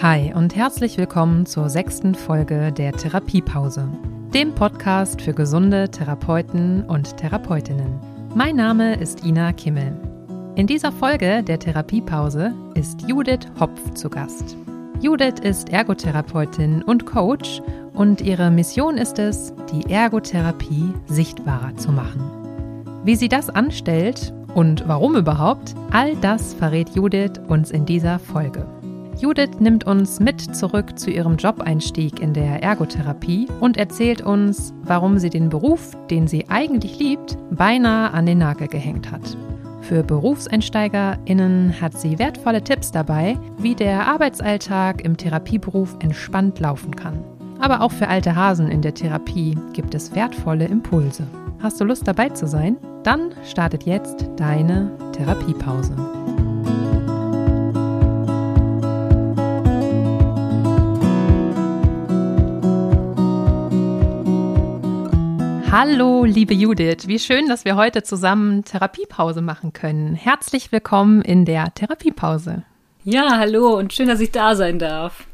Hi und herzlich willkommen zur sechsten Folge der Therapiepause, dem Podcast für gesunde Therapeuten und Therapeutinnen. Mein Name ist Ina Kimmel. In dieser Folge der Therapiepause ist Judith Hopf zu Gast. Judith ist Ergotherapeutin und Coach und ihre Mission ist es, die Ergotherapie sichtbarer zu machen. Wie sie das anstellt und warum überhaupt, all das verrät Judith uns in dieser Folge. Judith nimmt uns mit zurück zu ihrem Jobeinstieg in der Ergotherapie und erzählt uns, warum sie den Beruf, den sie eigentlich liebt, beinahe an den Nagel gehängt hat. Für BerufseinsteigerInnen hat sie wertvolle Tipps dabei, wie der Arbeitsalltag im Therapieberuf entspannt laufen kann. Aber auch für alte Hasen in der Therapie gibt es wertvolle Impulse. Hast du Lust dabei zu sein? Dann startet jetzt deine Therapiepause. Hallo, liebe Judith. Wie schön, dass wir heute zusammen Therapiepause machen können. Herzlich willkommen in der Therapiepause. Ja, hallo und schön, dass ich da sein darf.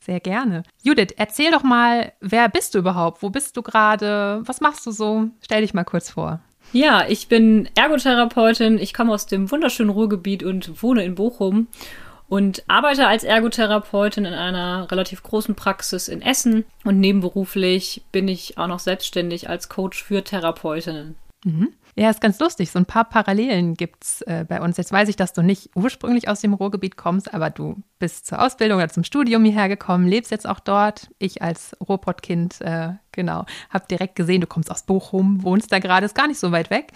Sehr gerne. Judith, erzähl doch mal, wer bist du überhaupt? Wo bist du gerade? Was machst du so? Stell dich mal kurz vor. Ja, ich bin Ergotherapeutin. Ich komme aus dem wunderschönen Ruhrgebiet und wohne in Bochum und arbeite als Ergotherapeutin in einer relativ großen Praxis in Essen und nebenberuflich bin ich auch noch selbstständig als Coach für Therapeutinnen. Mhm. Ja, ist ganz lustig. So ein paar Parallelen gibt es äh, bei uns. Jetzt weiß ich, dass du nicht ursprünglich aus dem Ruhrgebiet kommst, aber du bist zur Ausbildung oder zum Studium hierher gekommen, lebst jetzt auch dort. Ich als Ruhrpottkind, äh, genau, habe direkt gesehen, du kommst aus Bochum, wohnst da gerade, ist gar nicht so weit weg.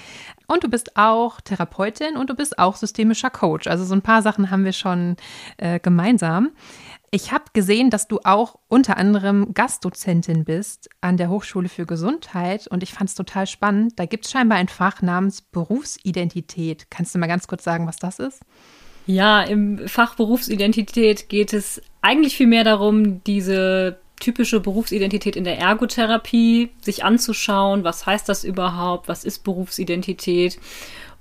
Und du bist auch Therapeutin und du bist auch systemischer Coach. Also so ein paar Sachen haben wir schon äh, gemeinsam. Ich habe gesehen, dass du auch unter anderem Gastdozentin bist an der Hochschule für Gesundheit und ich fand es total spannend. Da gibt es scheinbar ein Fach namens Berufsidentität. Kannst du mal ganz kurz sagen, was das ist? Ja, im Fach Berufsidentität geht es eigentlich viel mehr darum, diese typische Berufsidentität in der Ergotherapie sich anzuschauen. Was heißt das überhaupt? Was ist Berufsidentität?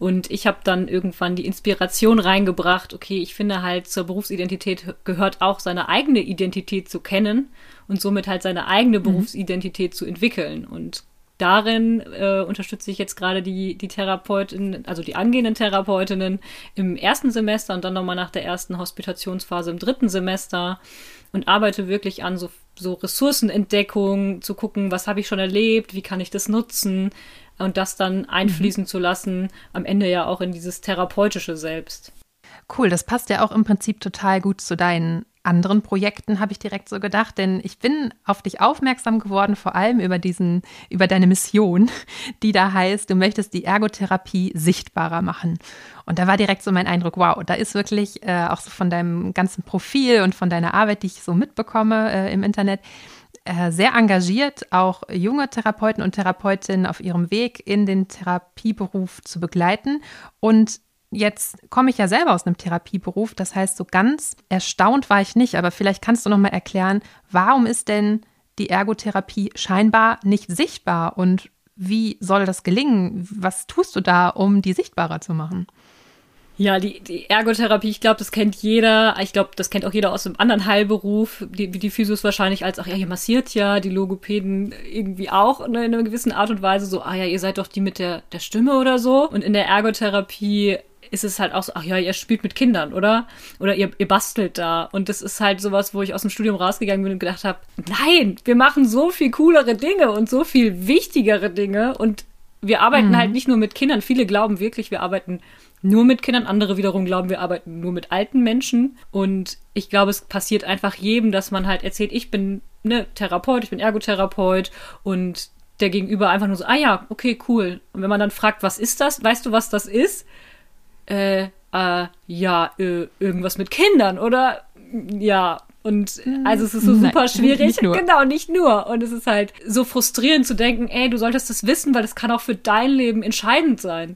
Und ich habe dann irgendwann die Inspiration reingebracht, okay, ich finde halt zur Berufsidentität gehört auch seine eigene Identität zu kennen und somit halt seine eigene mhm. Berufsidentität zu entwickeln. Und darin äh, unterstütze ich jetzt gerade die, die Therapeutinnen, also die angehenden Therapeutinnen im ersten Semester und dann nochmal nach der ersten Hospitationsphase im dritten Semester und arbeite wirklich an so, so Ressourcenentdeckung, zu gucken, was habe ich schon erlebt, wie kann ich das nutzen, und das dann einfließen mhm. zu lassen, am Ende ja auch in dieses therapeutische Selbst. Cool, das passt ja auch im Prinzip total gut zu deinen anderen Projekten, habe ich direkt so gedacht, denn ich bin auf dich aufmerksam geworden, vor allem über diesen, über deine Mission, die da heißt, du möchtest die Ergotherapie sichtbarer machen. Und da war direkt so mein Eindruck, wow, da ist wirklich äh, auch so von deinem ganzen Profil und von deiner Arbeit, die ich so mitbekomme äh, im Internet, äh, sehr engagiert, auch junge Therapeuten und Therapeutinnen auf ihrem Weg in den Therapieberuf zu begleiten. Und jetzt komme ich ja selber aus einem Therapieberuf, das heißt, so ganz erstaunt war ich nicht, aber vielleicht kannst du noch mal erklären, warum ist denn die Ergotherapie scheinbar nicht sichtbar und wie soll das gelingen? Was tust du da, um die sichtbarer zu machen? Ja, die, die Ergotherapie, ich glaube, das kennt jeder. Ich glaube, das kennt auch jeder aus einem anderen Heilberuf. Die, die Physios wahrscheinlich als, ach ja, ihr massiert ja, die Logopäden irgendwie auch ne, in einer gewissen Art und Weise so, ah ja, ihr seid doch die mit der, der Stimme oder so. Und in der Ergotherapie ist es halt auch so, ach ja, ihr spielt mit Kindern, oder? Oder ihr, ihr bastelt da. Und das ist halt sowas, wo ich aus dem Studium rausgegangen bin und gedacht habe, nein, wir machen so viel coolere Dinge und so viel wichtigere Dinge. Und wir arbeiten mhm. halt nicht nur mit Kindern. Viele glauben wirklich, wir arbeiten nur mit Kindern, andere wiederum glauben, wir arbeiten nur mit alten Menschen. Und ich glaube, es passiert einfach jedem, dass man halt erzählt, ich bin ne, Therapeut, ich bin Ergotherapeut und der Gegenüber einfach nur so, ah ja, okay, cool. Und wenn man dann fragt, was ist das? Weißt du, was das ist? Äh, äh, ja, äh, irgendwas mit Kindern, oder? Ja, und also es ist so super Nein, schwierig. Nicht genau, nicht nur. Und es ist halt so frustrierend zu denken, ey, du solltest das wissen, weil das kann auch für dein Leben entscheidend sein.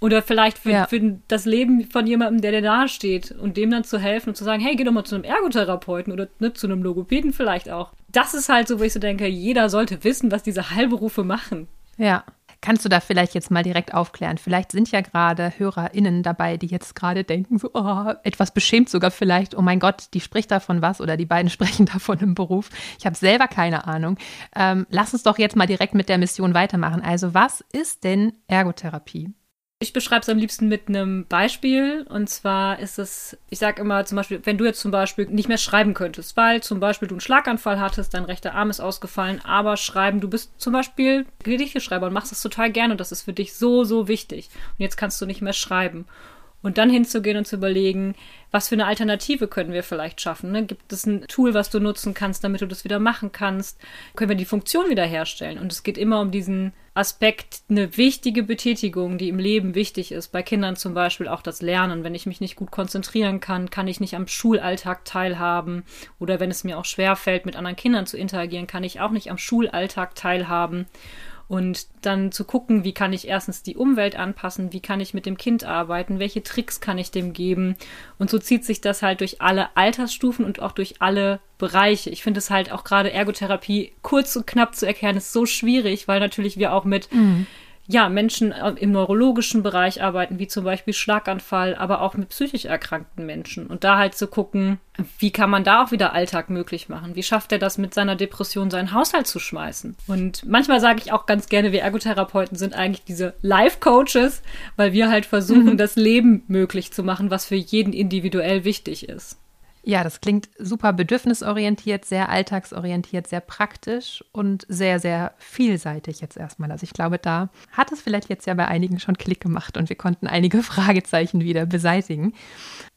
Oder vielleicht für, ja. für das Leben von jemandem, der dir nahe steht und dem dann zu helfen und zu sagen, hey, geh doch mal zu einem Ergotherapeuten oder ne, zu einem Logopäden vielleicht auch. Das ist halt so, wo ich so denke, jeder sollte wissen, was diese Heilberufe machen. Ja. Kannst du da vielleicht jetzt mal direkt aufklären? Vielleicht sind ja gerade HörerInnen dabei, die jetzt gerade denken, so oh, etwas beschämt sogar vielleicht, oh mein Gott, die spricht davon was oder die beiden sprechen davon im Beruf. Ich habe selber keine Ahnung. Ähm, lass uns doch jetzt mal direkt mit der Mission weitermachen. Also was ist denn Ergotherapie? Ich beschreibe es am liebsten mit einem Beispiel. Und zwar ist es, ich sage immer zum Beispiel, wenn du jetzt zum Beispiel nicht mehr schreiben könntest, weil zum Beispiel du einen Schlaganfall hattest, dein rechter Arm ist ausgefallen, aber schreiben, du bist zum Beispiel Gedichteschreiber und machst das total gerne und das ist für dich so, so wichtig. Und jetzt kannst du nicht mehr schreiben. Und dann hinzugehen und zu überlegen, was für eine Alternative können wir vielleicht schaffen? Ne? Gibt es ein Tool, was du nutzen kannst, damit du das wieder machen kannst? Können wir die Funktion wiederherstellen? Und es geht immer um diesen Aspekt, eine wichtige Betätigung, die im Leben wichtig ist. Bei Kindern zum Beispiel auch das Lernen. Wenn ich mich nicht gut konzentrieren kann, kann ich nicht am Schulalltag teilhaben. Oder wenn es mir auch schwer fällt, mit anderen Kindern zu interagieren, kann ich auch nicht am Schulalltag teilhaben und dann zu gucken, wie kann ich erstens die Umwelt anpassen, wie kann ich mit dem Kind arbeiten, welche Tricks kann ich dem geben. Und so zieht sich das halt durch alle Altersstufen und auch durch alle Bereiche. Ich finde es halt auch gerade Ergotherapie kurz und knapp zu erklären, ist so schwierig, weil natürlich wir auch mit mhm ja, Menschen äh, im neurologischen Bereich arbeiten, wie zum Beispiel Schlaganfall, aber auch mit psychisch erkrankten Menschen. Und da halt zu gucken, wie kann man da auch wieder Alltag möglich machen? Wie schafft er das mit seiner Depression, seinen Haushalt zu schmeißen? Und manchmal sage ich auch ganz gerne, wir Ergotherapeuten sind eigentlich diese Life-Coaches, weil wir halt versuchen, mhm. das Leben möglich zu machen, was für jeden individuell wichtig ist. Ja, das klingt super bedürfnisorientiert, sehr alltagsorientiert, sehr praktisch und sehr, sehr vielseitig jetzt erstmal. Also ich glaube, da hat es vielleicht jetzt ja bei einigen schon Klick gemacht und wir konnten einige Fragezeichen wieder beseitigen.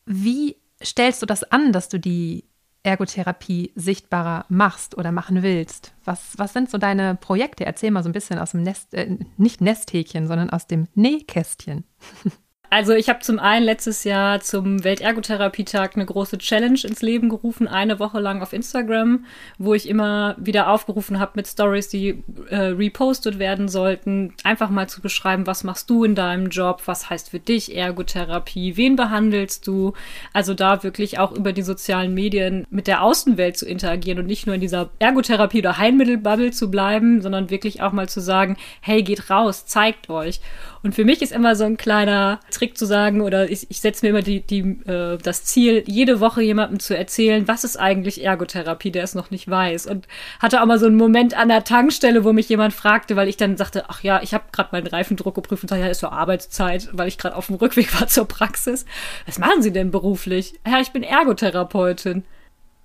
Wie stellst du das an, dass du die Ergotherapie sichtbarer machst oder machen willst? Was, was sind so deine Projekte? Erzähl mal so ein bisschen aus dem Nest, äh, nicht Nesthäkchen, sondern aus dem Nähkästchen. Also ich habe zum einen letztes Jahr zum Weltergotherapietag eine große Challenge ins Leben gerufen, eine Woche lang auf Instagram, wo ich immer wieder aufgerufen habe mit Stories, die äh, repostet werden sollten, einfach mal zu beschreiben, was machst du in deinem Job, was heißt für dich Ergotherapie, wen behandelst du, also da wirklich auch über die sozialen Medien mit der Außenwelt zu interagieren und nicht nur in dieser Ergotherapie oder Heilmittelbubble zu bleiben, sondern wirklich auch mal zu sagen, hey, geht raus, zeigt euch. Und für mich ist immer so ein kleiner Trick zu sagen, oder ich, ich setze mir immer die, die, äh, das Ziel, jede Woche jemandem zu erzählen, was ist eigentlich Ergotherapie, der es noch nicht weiß. Und hatte auch mal so einen Moment an der Tankstelle, wo mich jemand fragte, weil ich dann sagte, ach ja, ich habe gerade meinen Reifendruck geprüft und sagte, ja, ist so Arbeitszeit, weil ich gerade auf dem Rückweg war zur Praxis. Was machen Sie denn beruflich? Ja, ich bin Ergotherapeutin.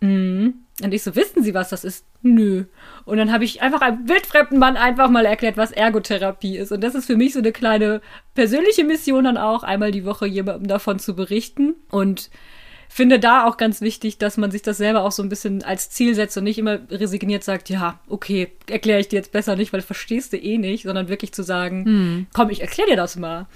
Mhm. Und ich so, wissen Sie, was das ist? Nö. Und dann habe ich einfach einem wildfremden Mann einfach mal erklärt, was Ergotherapie ist. Und das ist für mich so eine kleine persönliche Mission dann auch, einmal die Woche jemandem davon zu berichten. Und finde da auch ganz wichtig, dass man sich das selber auch so ein bisschen als Ziel setzt und nicht immer resigniert sagt, ja, okay, erkläre ich dir jetzt besser nicht, weil verstehst du eh nicht, sondern wirklich zu sagen, hm. komm, ich erkläre dir das mal.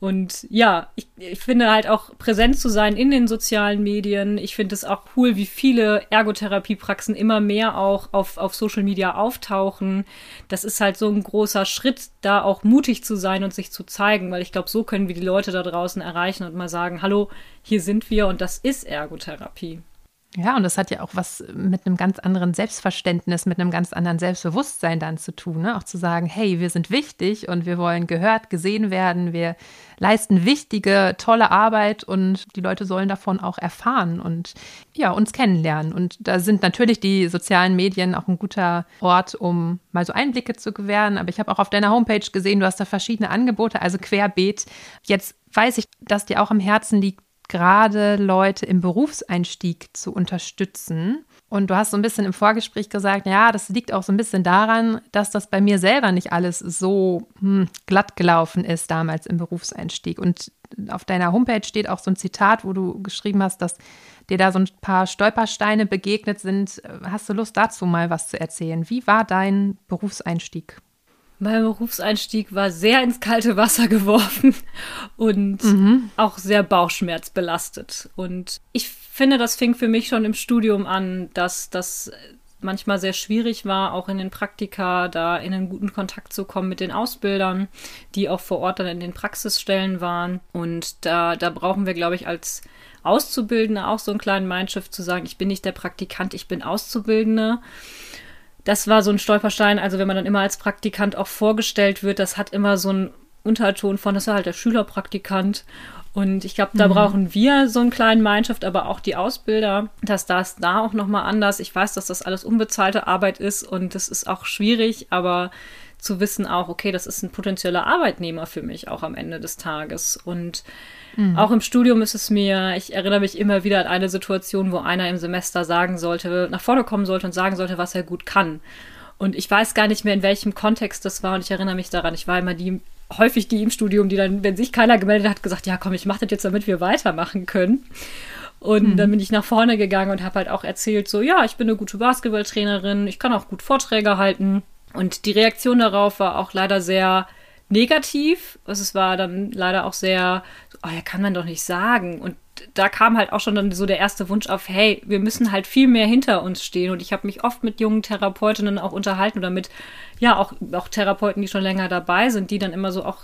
Und ja, ich, ich finde halt auch präsent zu sein in den sozialen Medien. Ich finde es auch cool, wie viele Ergotherapiepraxen immer mehr auch auf, auf Social Media auftauchen. Das ist halt so ein großer Schritt, da auch mutig zu sein und sich zu zeigen, weil ich glaube, so können wir die Leute da draußen erreichen und mal sagen, hallo, hier sind wir und das ist Ergotherapie. Ja, und das hat ja auch was mit einem ganz anderen Selbstverständnis, mit einem ganz anderen Selbstbewusstsein dann zu tun. Ne? Auch zu sagen, hey, wir sind wichtig und wir wollen gehört, gesehen werden, wir leisten wichtige, tolle Arbeit und die Leute sollen davon auch erfahren und ja, uns kennenlernen. Und da sind natürlich die sozialen Medien auch ein guter Ort, um mal so Einblicke zu gewähren. Aber ich habe auch auf deiner Homepage gesehen, du hast da verschiedene Angebote, also querbeet. Jetzt weiß ich, dass dir auch am Herzen liegt, gerade Leute im Berufseinstieg zu unterstützen. Und du hast so ein bisschen im Vorgespräch gesagt, ja, das liegt auch so ein bisschen daran, dass das bei mir selber nicht alles so hm, glatt gelaufen ist damals im Berufseinstieg. Und auf deiner Homepage steht auch so ein Zitat, wo du geschrieben hast, dass dir da so ein paar Stolpersteine begegnet sind. Hast du Lust dazu mal was zu erzählen? Wie war dein Berufseinstieg? Mein Berufseinstieg war sehr ins kalte Wasser geworfen und mhm. auch sehr bauchschmerzbelastet. Und ich finde, das fing für mich schon im Studium an, dass das manchmal sehr schwierig war, auch in den Praktika da in einen guten Kontakt zu kommen mit den Ausbildern, die auch vor Ort dann in den Praxisstellen waren. Und da, da brauchen wir, glaube ich, als Auszubildende auch so einen kleinen Mindshift zu sagen, ich bin nicht der Praktikant, ich bin Auszubildende das war so ein Stolperstein. Also wenn man dann immer als Praktikant auch vorgestellt wird, das hat immer so einen Unterton von, das ist halt der Schülerpraktikant. Und ich glaube, da mhm. brauchen wir so einen kleinen Mindshift, aber auch die Ausbilder, dass das da auch nochmal anders. Ich weiß, dass das alles unbezahlte Arbeit ist und das ist auch schwierig, aber zu wissen auch, okay, das ist ein potenzieller Arbeitnehmer für mich auch am Ende des Tages. Und mhm. auch im Studium ist es mir, ich erinnere mich immer wieder an eine Situation, wo einer im Semester sagen sollte, nach vorne kommen sollte und sagen sollte, was er gut kann. Und ich weiß gar nicht mehr, in welchem Kontext das war und ich erinnere mich daran, ich war immer die häufig die im Studium, die dann, wenn sich keiner gemeldet hat, gesagt, ja komm, ich mache das jetzt, damit wir weitermachen können. Und mhm. dann bin ich nach vorne gegangen und habe halt auch erzählt, so ja, ich bin eine gute Basketballtrainerin, ich kann auch gut Vorträge halten. Und die Reaktion darauf war auch leider sehr negativ. Also es war dann leider auch sehr, oh ja, kann man doch nicht sagen. Und da kam halt auch schon dann so der erste Wunsch auf, hey, wir müssen halt viel mehr hinter uns stehen. Und ich habe mich oft mit jungen Therapeutinnen auch unterhalten oder mit, ja, auch, auch Therapeuten, die schon länger dabei sind, die dann immer so auch,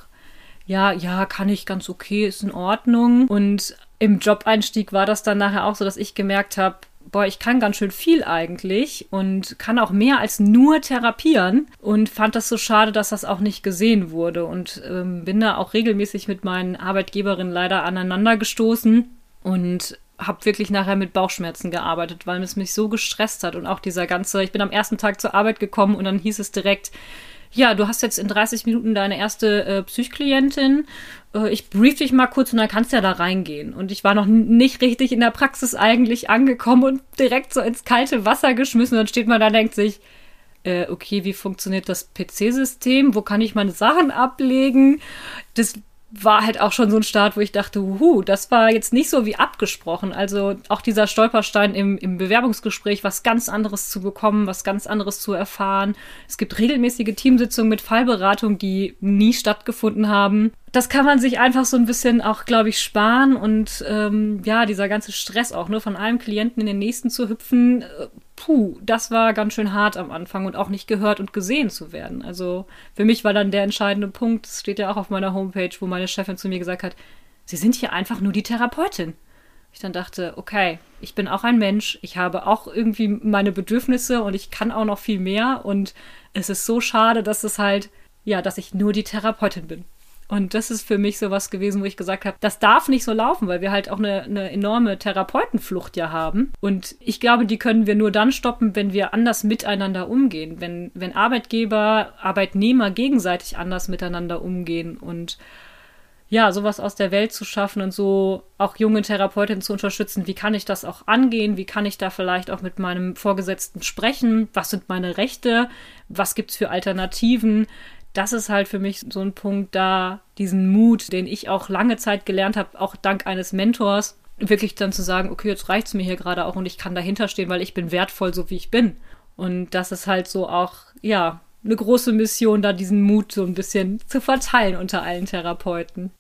ja, ja, kann ich ganz okay, ist in Ordnung. Und im Job-Einstieg war das dann nachher auch so, dass ich gemerkt habe, boah, ich kann ganz schön viel eigentlich und kann auch mehr als nur therapieren und fand das so schade, dass das auch nicht gesehen wurde und ähm, bin da auch regelmäßig mit meinen Arbeitgeberinnen leider aneinander gestoßen und habe wirklich nachher mit Bauchschmerzen gearbeitet, weil es mich so gestresst hat und auch dieser ganze, ich bin am ersten Tag zur Arbeit gekommen und dann hieß es direkt, ja, du hast jetzt in 30 Minuten deine erste äh, Psychklientin. Äh, ich brief dich mal kurz und dann kannst du ja da reingehen. Und ich war noch nicht richtig in der Praxis eigentlich angekommen und direkt so ins kalte Wasser geschmissen. Und dann steht man da und denkt sich, äh, okay, wie funktioniert das PC-System? Wo kann ich meine Sachen ablegen? Das war halt auch schon so ein Start, wo ich dachte, huhu, das war jetzt nicht so wie abgesprochen. Also auch dieser Stolperstein im, im Bewerbungsgespräch, was ganz anderes zu bekommen, was ganz anderes zu erfahren. Es gibt regelmäßige Teamsitzungen mit Fallberatung, die nie stattgefunden haben. Das kann man sich einfach so ein bisschen auch, glaube ich, sparen und ähm, ja, dieser ganze Stress auch, nur von einem Klienten in den nächsten zu hüpfen, äh, puh, das war ganz schön hart am Anfang und auch nicht gehört und gesehen zu werden. Also für mich war dann der entscheidende Punkt, das steht ja auch auf meiner Homepage, wo meine Chefin zu mir gesagt hat, Sie sind hier einfach nur die Therapeutin. Ich dann dachte, okay, ich bin auch ein Mensch, ich habe auch irgendwie meine Bedürfnisse und ich kann auch noch viel mehr und es ist so schade, dass es halt, ja, dass ich nur die Therapeutin bin. Und das ist für mich so was gewesen, wo ich gesagt habe, das darf nicht so laufen, weil wir halt auch eine, eine enorme Therapeutenflucht ja haben. Und ich glaube, die können wir nur dann stoppen, wenn wir anders miteinander umgehen. Wenn, wenn Arbeitgeber, Arbeitnehmer gegenseitig anders miteinander umgehen und ja, sowas aus der Welt zu schaffen und so auch junge Therapeutinnen zu unterstützen. Wie kann ich das auch angehen? Wie kann ich da vielleicht auch mit meinem Vorgesetzten sprechen? Was sind meine Rechte? Was gibt's für Alternativen? Das ist halt für mich so ein Punkt da, diesen Mut, den ich auch lange Zeit gelernt habe, auch dank eines Mentors, wirklich dann zu sagen, okay, jetzt reicht's mir hier gerade auch und ich kann dahinter stehen, weil ich bin wertvoll, so wie ich bin. Und das ist halt so auch, ja, eine große Mission, da diesen Mut so ein bisschen zu verteilen unter allen Therapeuten.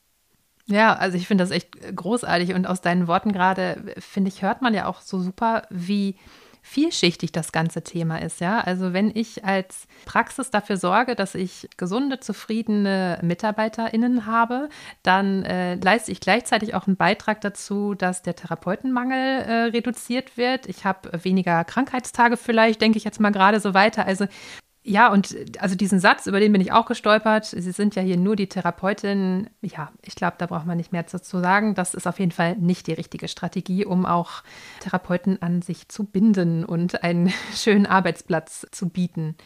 Ja, also ich finde das echt großartig und aus deinen Worten gerade, finde ich, hört man ja auch so super, wie vielschichtig das ganze Thema ist. Ja, also wenn ich als Praxis dafür sorge, dass ich gesunde, zufriedene MitarbeiterInnen habe, dann äh, leiste ich gleichzeitig auch einen Beitrag dazu, dass der Therapeutenmangel äh, reduziert wird. Ich habe weniger Krankheitstage vielleicht, denke ich jetzt mal gerade so weiter. Also ja, und also diesen Satz, über den bin ich auch gestolpert. Sie sind ja hier nur die Therapeutin. Ja, ich glaube, da braucht man nicht mehr dazu sagen. Das ist auf jeden Fall nicht die richtige Strategie, um auch Therapeuten an sich zu binden und einen schönen Arbeitsplatz zu bieten.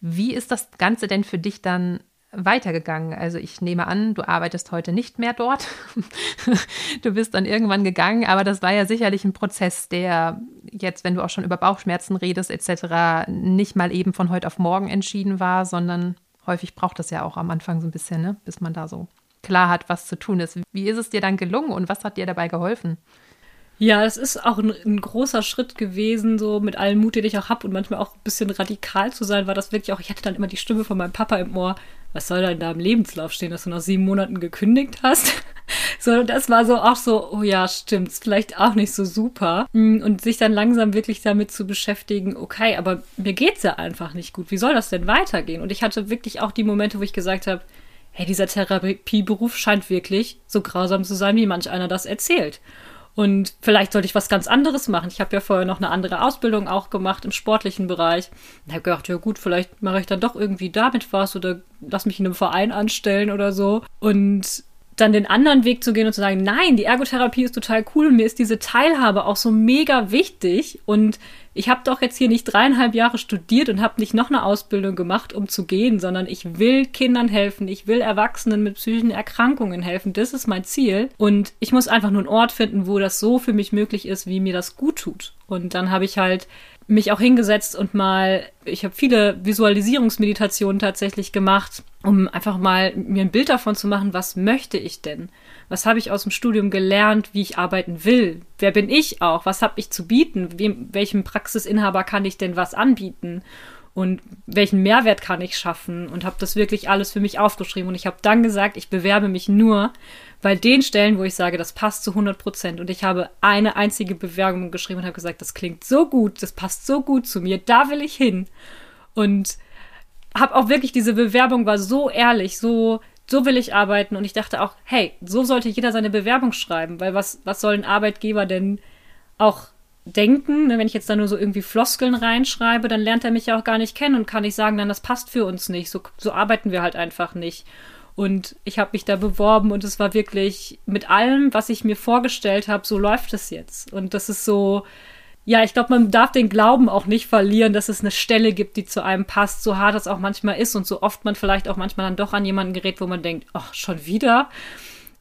Wie ist das Ganze denn für dich dann weitergegangen? Also ich nehme an, du arbeitest heute nicht mehr dort. du bist dann irgendwann gegangen, aber das war ja sicherlich ein Prozess, der jetzt, wenn du auch schon über Bauchschmerzen redest etc., nicht mal eben von heute auf morgen entschieden war, sondern häufig braucht das ja auch am Anfang so ein bisschen, ne? bis man da so klar hat, was zu tun ist. Wie ist es dir dann gelungen und was hat dir dabei geholfen? Ja, es ist auch ein, ein, großer Schritt gewesen, so mit allem Mut, den ich auch habe und manchmal auch ein bisschen radikal zu sein, war das wirklich auch, ich hatte dann immer die Stimme von meinem Papa im Ohr, was soll denn da im Lebenslauf stehen, dass du nach sieben Monaten gekündigt hast? so, das war so auch so, oh ja, stimmt's, vielleicht auch nicht so super. Mm, und sich dann langsam wirklich damit zu beschäftigen, okay, aber mir geht's ja einfach nicht gut. Wie soll das denn weitergehen? Und ich hatte wirklich auch die Momente, wo ich gesagt habe, hey, dieser Therapieberuf scheint wirklich so grausam zu sein, wie manch einer das erzählt. Und vielleicht sollte ich was ganz anderes machen. Ich habe ja vorher noch eine andere Ausbildung auch gemacht im sportlichen Bereich. Und habe gedacht, ja gut, vielleicht mache ich dann doch irgendwie damit was oder lass mich in einem Verein anstellen oder so. Und dann den anderen Weg zu gehen und zu sagen, nein, die Ergotherapie ist total cool mir ist diese Teilhabe auch so mega wichtig und ich habe doch jetzt hier nicht dreieinhalb Jahre studiert und habe nicht noch eine Ausbildung gemacht, um zu gehen, sondern ich will Kindern helfen, ich will Erwachsenen mit psychischen Erkrankungen helfen. Das ist mein Ziel. Und ich muss einfach nur einen Ort finden, wo das so für mich möglich ist, wie mir das gut tut. Und dann habe ich halt mich auch hingesetzt und mal, ich habe viele Visualisierungsmeditationen tatsächlich gemacht, um einfach mal mir ein Bild davon zu machen, was möchte ich denn? Was habe ich aus dem Studium gelernt, wie ich arbeiten will? Wer bin ich auch? Was habe ich zu bieten? Wem, welchem Praxisinhaber kann ich denn was anbieten? Und welchen Mehrwert kann ich schaffen? Und habe das wirklich alles für mich aufgeschrieben. Und ich habe dann gesagt, ich bewerbe mich nur bei den Stellen, wo ich sage, das passt zu 100 Prozent. Und ich habe eine einzige Bewerbung geschrieben und habe gesagt, das klingt so gut, das passt so gut zu mir, da will ich hin. Und habe auch wirklich, diese Bewerbung war so ehrlich, so, so will ich arbeiten. Und ich dachte auch, hey, so sollte jeder seine Bewerbung schreiben, weil was, was soll ein Arbeitgeber denn auch denken? Ne? Wenn ich jetzt da nur so irgendwie Floskeln reinschreibe, dann lernt er mich ja auch gar nicht kennen und kann nicht sagen, dann das passt für uns nicht. So, so arbeiten wir halt einfach nicht. Und ich habe mich da beworben und es war wirklich mit allem, was ich mir vorgestellt habe, so läuft es jetzt. Und das ist so, ja, ich glaube, man darf den Glauben auch nicht verlieren, dass es eine Stelle gibt, die zu einem passt, so hart es auch manchmal ist und so oft man vielleicht auch manchmal dann doch an jemanden gerät, wo man denkt, ach, schon wieder.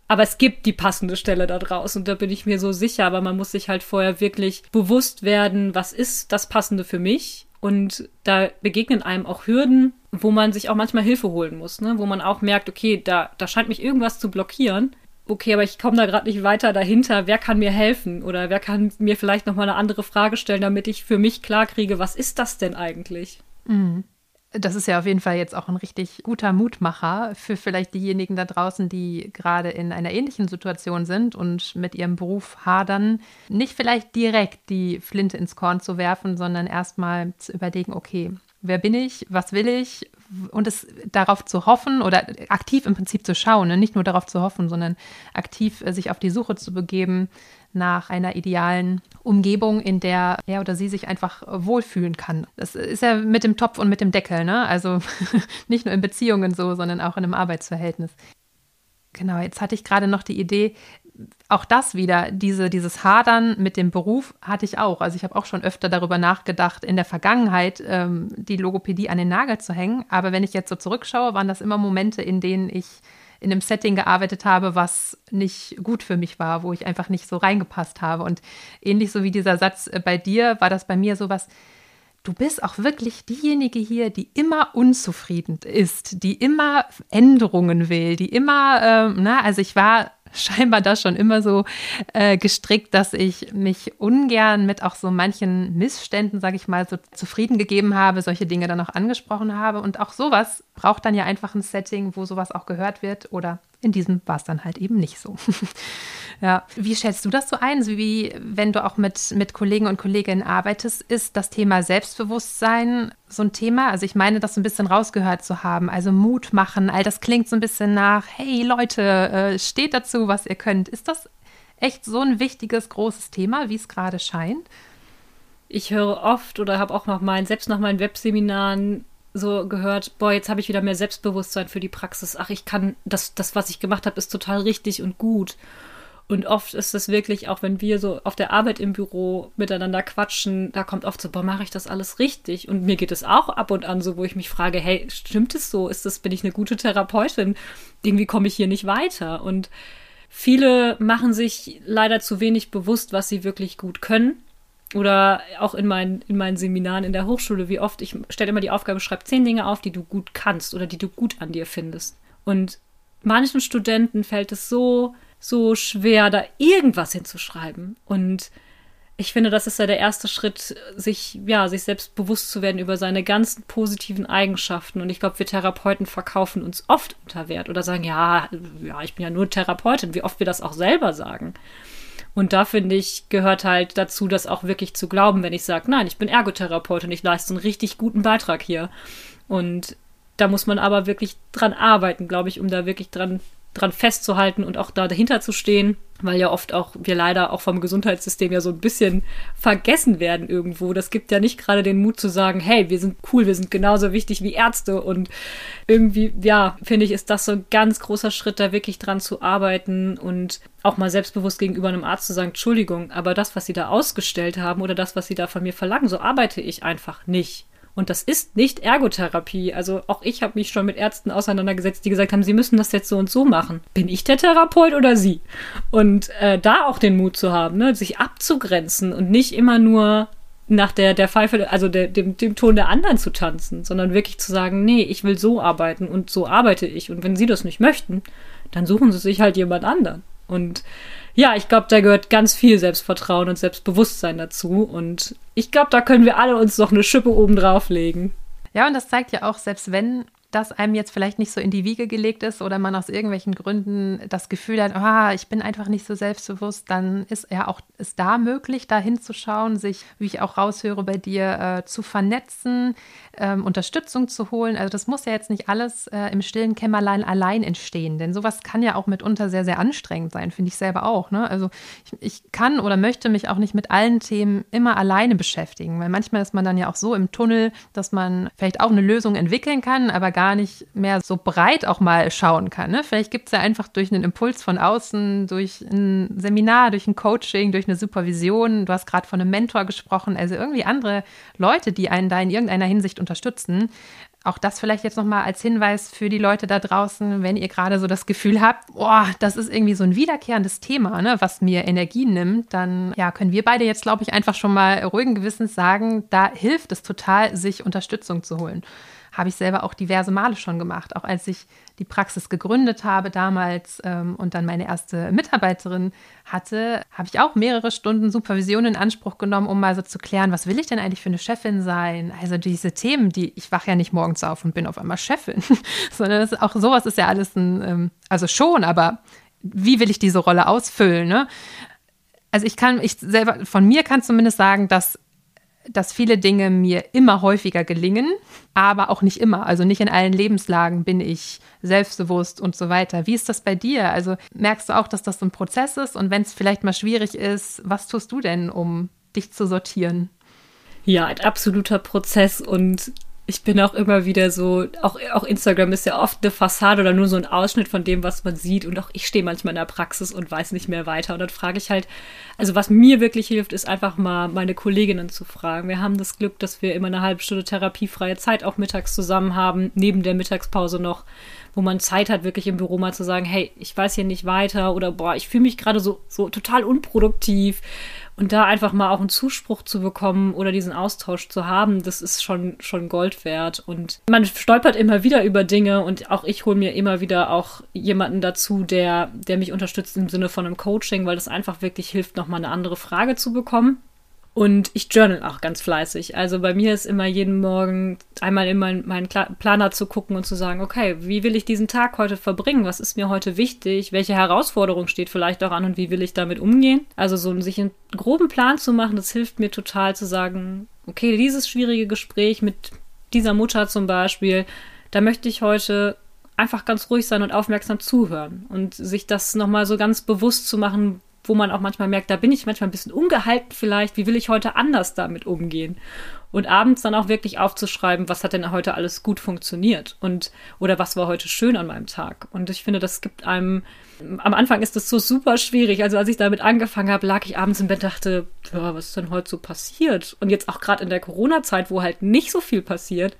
Aber es gibt die passende Stelle da draußen und da bin ich mir so sicher, aber man muss sich halt vorher wirklich bewusst werden, was ist das Passende für mich und da begegnen einem auch Hürden, wo man sich auch manchmal Hilfe holen muss, ne? wo man auch merkt, okay, da, da scheint mich irgendwas zu blockieren. Okay, aber ich komme da gerade nicht weiter dahinter. Wer kann mir helfen? Oder wer kann mir vielleicht nochmal eine andere Frage stellen, damit ich für mich klar kriege, was ist das denn eigentlich? Mhm. Das ist ja auf jeden Fall jetzt auch ein richtig guter Mutmacher für vielleicht diejenigen da draußen, die gerade in einer ähnlichen Situation sind und mit ihrem Beruf hadern, nicht vielleicht direkt die Flinte ins Korn zu werfen, sondern erstmal zu überlegen, okay, wer bin ich, was will ich und es darauf zu hoffen oder aktiv im Prinzip zu schauen, ne? nicht nur darauf zu hoffen, sondern aktiv äh, sich auf die Suche zu begeben, nach einer idealen Umgebung, in der er oder sie sich einfach wohlfühlen kann. Das ist ja mit dem Topf und mit dem Deckel, ne? Also nicht nur in Beziehungen so, sondern auch in einem Arbeitsverhältnis. Genau, jetzt hatte ich gerade noch die Idee, auch das wieder, diese, dieses Hadern mit dem Beruf hatte ich auch. Also ich habe auch schon öfter darüber nachgedacht, in der Vergangenheit ähm, die Logopädie an den Nagel zu hängen. Aber wenn ich jetzt so zurückschaue, waren das immer Momente, in denen ich in einem Setting gearbeitet habe, was nicht gut für mich war, wo ich einfach nicht so reingepasst habe. Und ähnlich so wie dieser Satz äh, bei dir, war das bei mir sowas, du bist auch wirklich diejenige hier, die immer unzufrieden ist, die immer Änderungen will, die immer, äh, na, also ich war scheinbar da schon immer so äh, gestrickt, dass ich mich ungern mit auch so manchen Missständen, sage ich mal, so zufrieden gegeben habe, solche Dinge dann auch angesprochen habe. Und auch sowas braucht dann ja einfach ein Setting, wo sowas auch gehört wird oder in diesem war es dann halt eben nicht so. ja. Wie schätzt du das so ein? Wie, wenn du auch mit, mit Kollegen und Kolleginnen arbeitest, ist das Thema Selbstbewusstsein so ein Thema? Also ich meine, das so ein bisschen rausgehört zu haben. Also Mut machen, all das klingt so ein bisschen nach, hey Leute, äh, steht dazu, was ihr könnt. Ist das echt so ein wichtiges, großes Thema, wie es gerade scheint? Ich höre oft oder habe auch noch mal, selbst nach meinen Webseminaren so gehört, boah, jetzt habe ich wieder mehr Selbstbewusstsein für die Praxis. Ach, ich kann, das, das was ich gemacht habe, ist total richtig und gut. Und oft ist es wirklich, auch wenn wir so auf der Arbeit im Büro miteinander quatschen, da kommt oft so, boah, mache ich das alles richtig? Und mir geht es auch ab und an so, wo ich mich frage, hey, stimmt es so? Ist das, bin ich eine gute Therapeutin? Irgendwie komme ich hier nicht weiter. Und viele machen sich leider zu wenig bewusst, was sie wirklich gut können oder auch in meinen, in meinen Seminaren in der Hochschule, wie oft ich stelle immer die Aufgabe, schreib zehn Dinge auf, die du gut kannst oder die du gut an dir findest. Und manchen Studenten fällt es so, so schwer, da irgendwas hinzuschreiben. Und ich finde, das ist ja der erste Schritt, sich, ja, sich selbst bewusst zu werden über seine ganzen positiven Eigenschaften. Und ich glaube, wir Therapeuten verkaufen uns oft unter Wert oder sagen, ja, ja, ich bin ja nur Therapeutin, wie oft wir das auch selber sagen. Und da finde ich, gehört halt dazu, das auch wirklich zu glauben, wenn ich sage, nein, ich bin Ergotherapeut und ich leiste einen richtig guten Beitrag hier. Und da muss man aber wirklich dran arbeiten, glaube ich, um da wirklich dran dran festzuhalten und auch da dahinter zu stehen, weil ja oft auch wir leider auch vom Gesundheitssystem ja so ein bisschen vergessen werden irgendwo. Das gibt ja nicht gerade den Mut zu sagen, hey, wir sind cool, wir sind genauso wichtig wie Ärzte und irgendwie, ja, finde ich, ist das so ein ganz großer Schritt, da wirklich dran zu arbeiten und auch mal selbstbewusst gegenüber einem Arzt zu sagen, Entschuldigung, aber das, was Sie da ausgestellt haben oder das, was Sie da von mir verlangen, so arbeite ich einfach nicht. Und das ist nicht Ergotherapie. Also auch ich habe mich schon mit Ärzten auseinandergesetzt, die gesagt haben, sie müssen das jetzt so und so machen. Bin ich der Therapeut oder sie? Und äh, da auch den Mut zu haben, ne, sich abzugrenzen und nicht immer nur nach der, der Pfeife, also der, dem, dem Ton der anderen zu tanzen, sondern wirklich zu sagen, nee, ich will so arbeiten und so arbeite ich. Und wenn sie das nicht möchten, dann suchen sie sich halt jemand anderen. Und ja, ich glaube, da gehört ganz viel Selbstvertrauen und Selbstbewusstsein dazu. Und ich glaube, da können wir alle uns noch eine Schippe oben drauflegen. Ja, und das zeigt ja auch, selbst wenn das einem jetzt vielleicht nicht so in die Wiege gelegt ist oder man aus irgendwelchen Gründen das Gefühl hat, ah, ich bin einfach nicht so selbstbewusst, dann ist ja auch ist da möglich, da hinzuschauen, sich, wie ich auch raushöre bei dir, äh, zu vernetzen, ähm, Unterstützung zu holen. Also das muss ja jetzt nicht alles äh, im stillen Kämmerlein allein entstehen, denn sowas kann ja auch mitunter sehr, sehr anstrengend sein, finde ich selber auch. Ne? Also ich, ich kann oder möchte mich auch nicht mit allen Themen immer alleine beschäftigen, weil manchmal ist man dann ja auch so im Tunnel, dass man vielleicht auch eine Lösung entwickeln kann, aber gar nicht mehr so breit auch mal schauen kann. Ne? Vielleicht gibt es ja einfach durch einen Impuls von außen, durch ein Seminar, durch ein Coaching, durch eine Supervision, du hast gerade von einem Mentor gesprochen, also irgendwie andere Leute, die einen da in irgendeiner Hinsicht unterstützen. Auch das vielleicht jetzt nochmal als Hinweis für die Leute da draußen, wenn ihr gerade so das Gefühl habt, boah, das ist irgendwie so ein wiederkehrendes Thema, ne, was mir Energie nimmt, dann ja, können wir beide jetzt, glaube ich, einfach schon mal ruhigen Gewissens sagen, da hilft es total, sich Unterstützung zu holen habe ich selber auch diverse Male schon gemacht. Auch als ich die Praxis gegründet habe damals ähm, und dann meine erste Mitarbeiterin hatte, habe ich auch mehrere Stunden Supervision in Anspruch genommen, um mal so zu klären, was will ich denn eigentlich für eine Chefin sein? Also diese Themen, die ich wache ja nicht morgens auf und bin auf einmal Chefin, sondern das auch sowas ist ja alles ein, ähm, also schon, aber wie will ich diese Rolle ausfüllen? Ne? Also ich kann, ich selber, von mir kann zumindest sagen, dass dass viele Dinge mir immer häufiger gelingen, aber auch nicht immer. Also nicht in allen Lebenslagen bin ich selbstbewusst und so weiter. Wie ist das bei dir? Also merkst du auch, dass das so ein Prozess ist? Und wenn es vielleicht mal schwierig ist, was tust du denn, um dich zu sortieren? Ja, ein absoluter Prozess und ich bin auch immer wieder so, auch, auch Instagram ist ja oft eine Fassade oder nur so ein Ausschnitt von dem, was man sieht. Und auch ich stehe manchmal in der Praxis und weiß nicht mehr weiter. Und dann frage ich halt, also was mir wirklich hilft, ist einfach mal meine Kolleginnen zu fragen. Wir haben das Glück, dass wir immer eine halbe Stunde therapiefreie Zeit auch mittags zusammen haben, neben der Mittagspause noch, wo man Zeit hat, wirklich im Büro mal zu sagen, hey, ich weiß hier nicht weiter oder boah, ich fühle mich gerade so, so total unproduktiv und da einfach mal auch einen Zuspruch zu bekommen oder diesen Austausch zu haben, das ist schon, schon Gold wert. Und man stolpert immer wieder über Dinge und auch ich hole mir immer wieder auch jemanden dazu, der, der mich unterstützt im Sinne von einem Coaching, weil das einfach wirklich hilft, nochmal eine andere Frage zu bekommen. Und ich journal auch ganz fleißig. Also bei mir ist immer jeden Morgen einmal in meinen, meinen Planer zu gucken und zu sagen, okay, wie will ich diesen Tag heute verbringen? Was ist mir heute wichtig? Welche Herausforderung steht vielleicht auch an und wie will ich damit umgehen? Also so sich einen groben Plan zu machen, das hilft mir total zu sagen, okay, dieses schwierige Gespräch mit dieser Mutter zum Beispiel, da möchte ich heute einfach ganz ruhig sein und aufmerksam zuhören und sich das nochmal so ganz bewusst zu machen, wo man auch manchmal merkt, da bin ich manchmal ein bisschen ungehalten vielleicht, wie will ich heute anders damit umgehen? Und abends dann auch wirklich aufzuschreiben, was hat denn heute alles gut funktioniert und oder was war heute schön an meinem Tag. Und ich finde, das gibt einem, am Anfang ist das so super schwierig. Also als ich damit angefangen habe, lag ich abends im Bett, dachte, ja, was ist denn heute so passiert? Und jetzt auch gerade in der Corona-Zeit, wo halt nicht so viel passiert,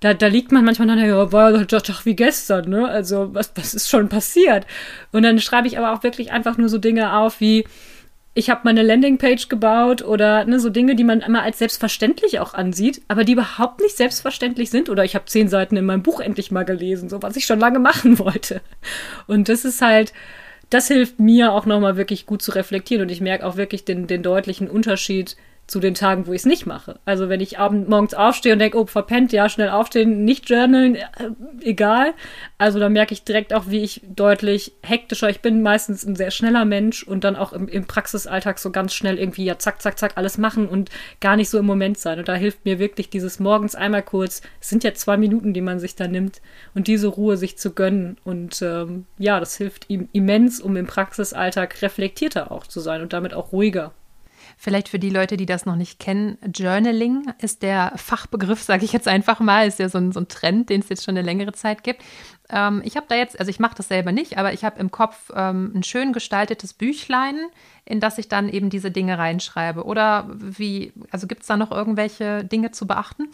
da, da liegt man manchmal dann, ja, war doch, doch wie gestern, ne? Also, was, was ist schon passiert? Und dann schreibe ich aber auch wirklich einfach nur so Dinge auf wie, ich habe meine Landingpage gebaut oder ne, so Dinge, die man immer als selbstverständlich auch ansieht, aber die überhaupt nicht selbstverständlich sind. Oder ich habe zehn Seiten in meinem Buch endlich mal gelesen, so was ich schon lange machen wollte. Und das ist halt, das hilft mir auch nochmal wirklich gut zu reflektieren. Und ich merke auch wirklich den, den deutlichen Unterschied zu den Tagen, wo ich es nicht mache. Also wenn ich abend, morgens aufstehe und denke, oh, verpennt, ja, schnell aufstehen, nicht journalen, äh, egal. Also da merke ich direkt auch, wie ich deutlich hektischer, ich bin meistens ein sehr schneller Mensch und dann auch im, im Praxisalltag so ganz schnell irgendwie, ja, zack, zack, zack, alles machen und gar nicht so im Moment sein. Und da hilft mir wirklich dieses morgens einmal kurz, es sind ja zwei Minuten, die man sich da nimmt und diese Ruhe sich zu gönnen. Und ähm, ja, das hilft ihm immens, um im Praxisalltag reflektierter auch zu sein und damit auch ruhiger. Vielleicht für die Leute, die das noch nicht kennen, Journaling ist der Fachbegriff, sage ich jetzt einfach mal, ist ja so ein, so ein Trend, den es jetzt schon eine längere Zeit gibt. Ähm, ich habe da jetzt, also ich mache das selber nicht, aber ich habe im Kopf ähm, ein schön gestaltetes Büchlein, in das ich dann eben diese Dinge reinschreibe. Oder wie, also gibt es da noch irgendwelche Dinge zu beachten?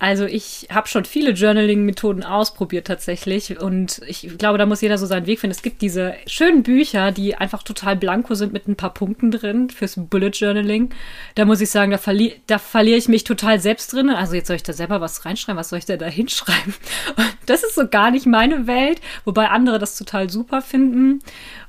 Also ich habe schon viele Journaling-Methoden ausprobiert tatsächlich und ich glaube, da muss jeder so seinen Weg finden. Es gibt diese schönen Bücher, die einfach total blanko sind mit ein paar Punkten drin fürs Bullet Journaling. Da muss ich sagen, da, verli da verliere ich mich total selbst drin. Also jetzt soll ich da selber was reinschreiben, was soll ich denn da hinschreiben? das ist so gar nicht meine Welt, wobei andere das total super finden.